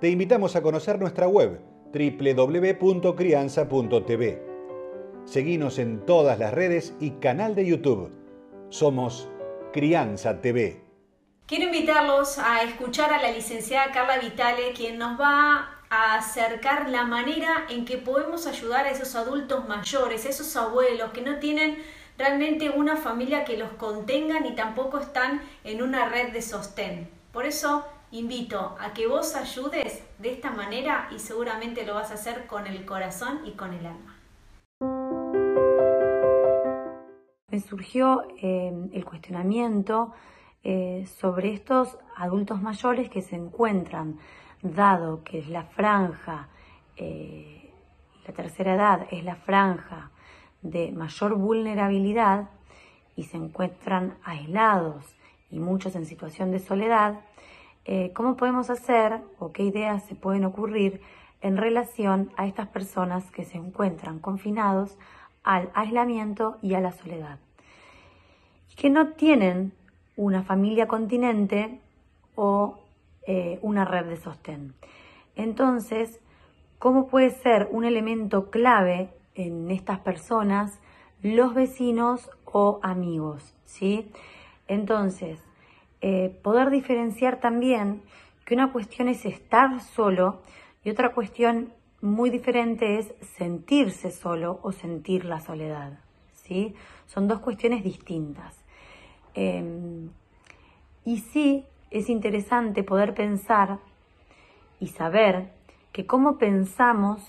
te invitamos a conocer nuestra web www.crianza.tv. Seguimos en todas las redes y canal de YouTube. Somos Crianza TV. Quiero invitarlos a escuchar a la licenciada Carla Vitale, quien nos va a acercar la manera en que podemos ayudar a esos adultos mayores, esos abuelos que no tienen realmente una familia que los contenga ni tampoco están en una red de sostén. Por eso invito a que vos ayudes de esta manera y seguramente lo vas a hacer con el corazón y con el alma. Me surgió eh, el cuestionamiento eh, sobre estos adultos mayores que se encuentran, dado que es la franja, eh, la tercera edad es la franja de mayor vulnerabilidad y se encuentran aislados y muchos en situación de soledad, eh, cómo podemos hacer o qué ideas se pueden ocurrir en relación a estas personas que se encuentran confinados al aislamiento y a la soledad. Que no tienen una familia continente o eh, una red de sostén. Entonces, ¿cómo puede ser un elemento clave en estas personas los vecinos o amigos? ¿sí? Entonces, eh, poder diferenciar también que una cuestión es estar solo y otra cuestión muy diferente es sentirse solo o sentir la soledad. ¿sí? Son dos cuestiones distintas. Em, y sí es interesante poder pensar y saber que cómo pensamos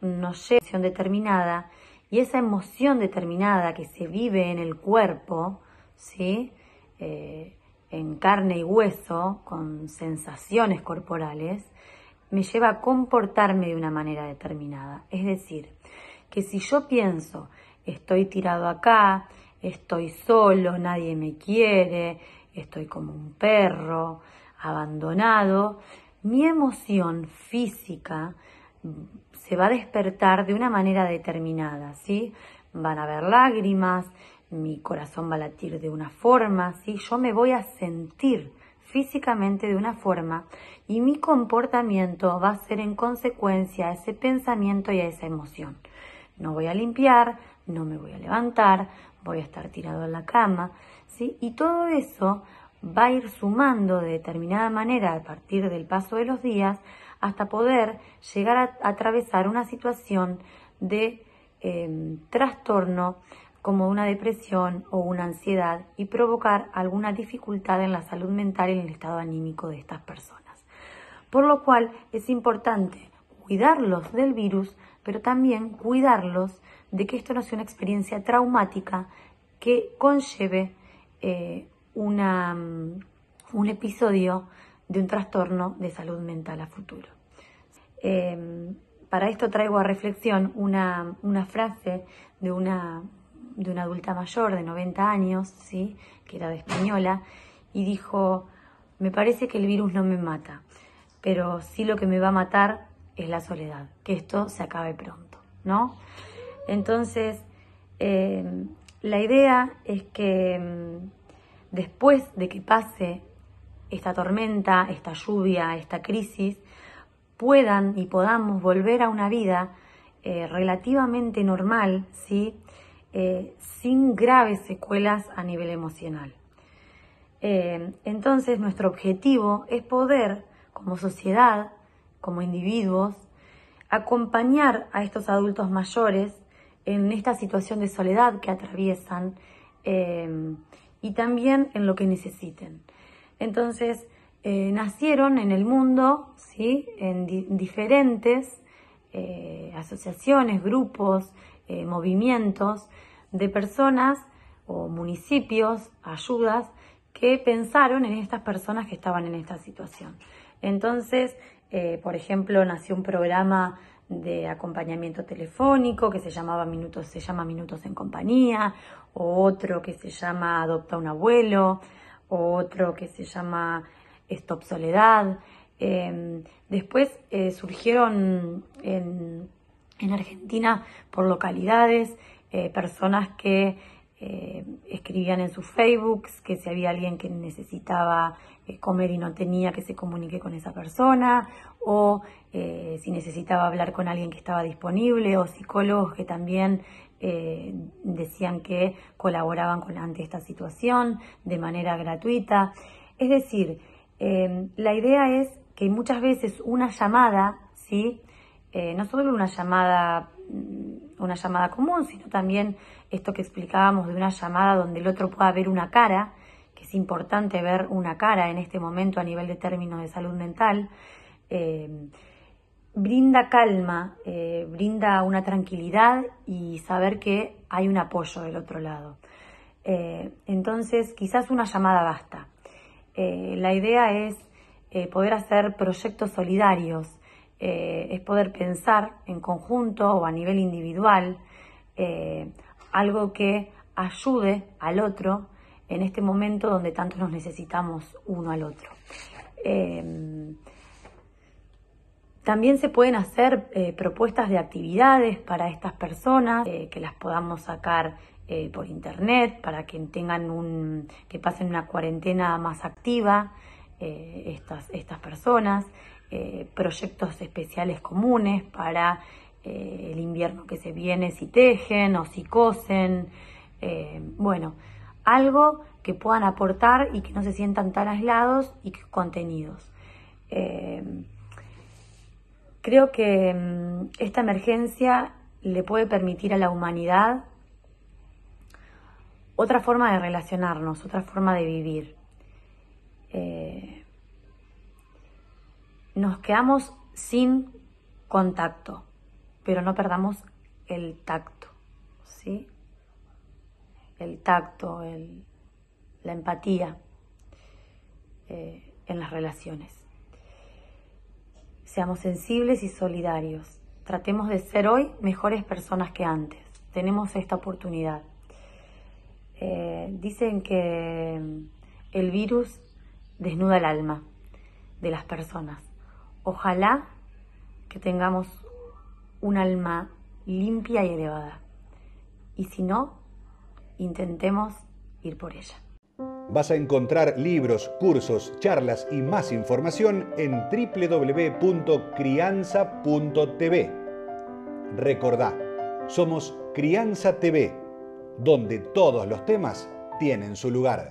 nos lleva a una emoción determinada y esa emoción determinada que se vive en el cuerpo, ¿sí? Eh, en carne y hueso, con sensaciones corporales, me lleva a comportarme de una manera determinada. Es decir, que si yo pienso, estoy tirado acá, estoy solo, nadie me quiere, estoy como un perro, abandonado, mi emoción física se va a despertar de una manera determinada, ¿sí? Van a haber lágrimas, mi corazón va a latir de una forma, ¿sí? yo me voy a sentir físicamente de una forma y mi comportamiento va a ser en consecuencia a ese pensamiento y a esa emoción. No voy a limpiar, no me voy a levantar, voy a estar tirado en la cama, ¿sí? Y todo eso va a ir sumando de determinada manera a partir del paso de los días hasta poder llegar a, atravesar una situación de em, trastorno como una depresión o una ansiedad y provocar alguna dificultad en la salud mental y en el estado anímico de estas personas. Por lo cual es importante cuidarlos del virus, pero también cuidarlos de que esto no sea una experiencia traumática que conlleve eh, una, mm, un episodio de un trastorno de salud mental a futuro. Em, para esto traigo a reflexión una, una frase de una de una adulta mayor de 90 años, ¿sí? que era de española, y dijo, me parece que el virus no me mata, pero sí lo que me va a matar es la soledad, que esto se acabe pronto, ¿no? Entonces, eh, la idea es que mm, después de que pase esta tormenta, esta lluvia, esta crisis, puedan y podamos volver a una vida eh, relativamente normal, ¿sí? Eh, sin graves secuelas a nivel emocional. Eh, entonces nuestro objetivo es poder, como sociedad, como individuos, acompañar a estos adultos mayores en esta situación de soledad que atraviesan eh, y también en lo que necesiten. Entonces, nacieron en el mundo, ¿sí? en diferentes asociaciones, grupos, eh, movimientos de personas o municipios, ayudas, que pensaron en estas personas que estaban en esta situación. Entonces, Eh, por ejemplo, nació un programa de acompañamiento telefónico que se llamaba Minutos, se llama Minutos en Compañía, o otro que se llama Adopta un abuelo, o otro que se llama Stop Soledad. Em, después eh, surgieron en, Argentina por localidades eh, personas que eh, escribían en sus Facebooks que si había alguien que necesitaba comer y no tenía que se comunique con esa persona o si necesitaba hablar con alguien que estaba disponible o psicólogos que también decían que colaboraban con, ante esta situación de manera gratuita. Es decir, la idea es que muchas veces una llamada, ¿sí? Eh, no solo una llamada, mm, una llamada común, sino también esto que explicábamos de una llamada donde el otro pueda ver una cara, que es importante ver una cara en este momento a nivel de términos de salud mental, eh, brinda calma, eh, brinda una tranquilidad y saber que hay un apoyo del otro lado. entonces, quizás una llamada basta. la idea es poder hacer proyectos solidarios, eh, es poder pensar en conjunto o a nivel individual eh, algo que ayude al otro en este momento donde tanto nos necesitamos uno al otro. también se pueden hacer propuestas de actividades para estas personas que las podamos sacar por internet para que tengan un que pasen una cuarentena más activa eh, estas, estas personas, eh, proyectos especiales comunes para eh, el invierno que se viene, si tejen o si cosen, bueno, algo que puedan aportar y que no se sientan tan aislados y contenidos. creo que mm, esta emergencia le puede permitir a la humanidad otra forma de relacionarnos, otra forma de vivir. Eh, nos quedamos sin contacto, pero no perdamos el tacto, ¿sí? El tacto, la empatía eh, en las relaciones. Seamos sensibles y solidarios. Tratemos de ser hoy mejores personas que antes. Tenemos esta oportunidad. Eh, dicen que el virus desnuda el alma de las personas. Ojalá que tengamos un alma limpia y elevada. Y si no, intentemos ir por ella. Vas a encontrar libros, cursos, charlas y más información en www.crianza.tv. Recordá, somos Crianza TV, donde todos los temas tienen su lugar.